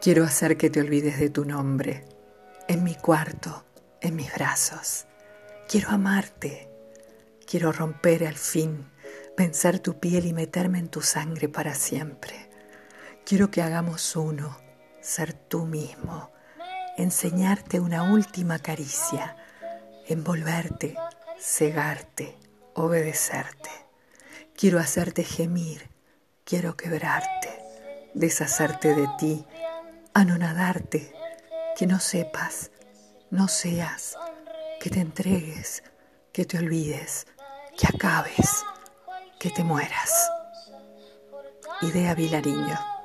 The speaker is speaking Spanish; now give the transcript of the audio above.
Quiero hacer que te olvides de tu nombre, en mi cuarto, en mis brazos. Quiero amarte, quiero romper al fin, vencer tu piel y meterme en tu sangre para siempre. Quiero que hagamos uno, ser tú mismo, enseñarte una última caricia, envolverte, cegarte, obedecerte. Quiero hacerte gemir, quiero quebrarte, deshacerte de ti anonadarte, que no sepas, no seas, que te entregues, que te olvides, que acabes, que te mueras. Idea Vilariño.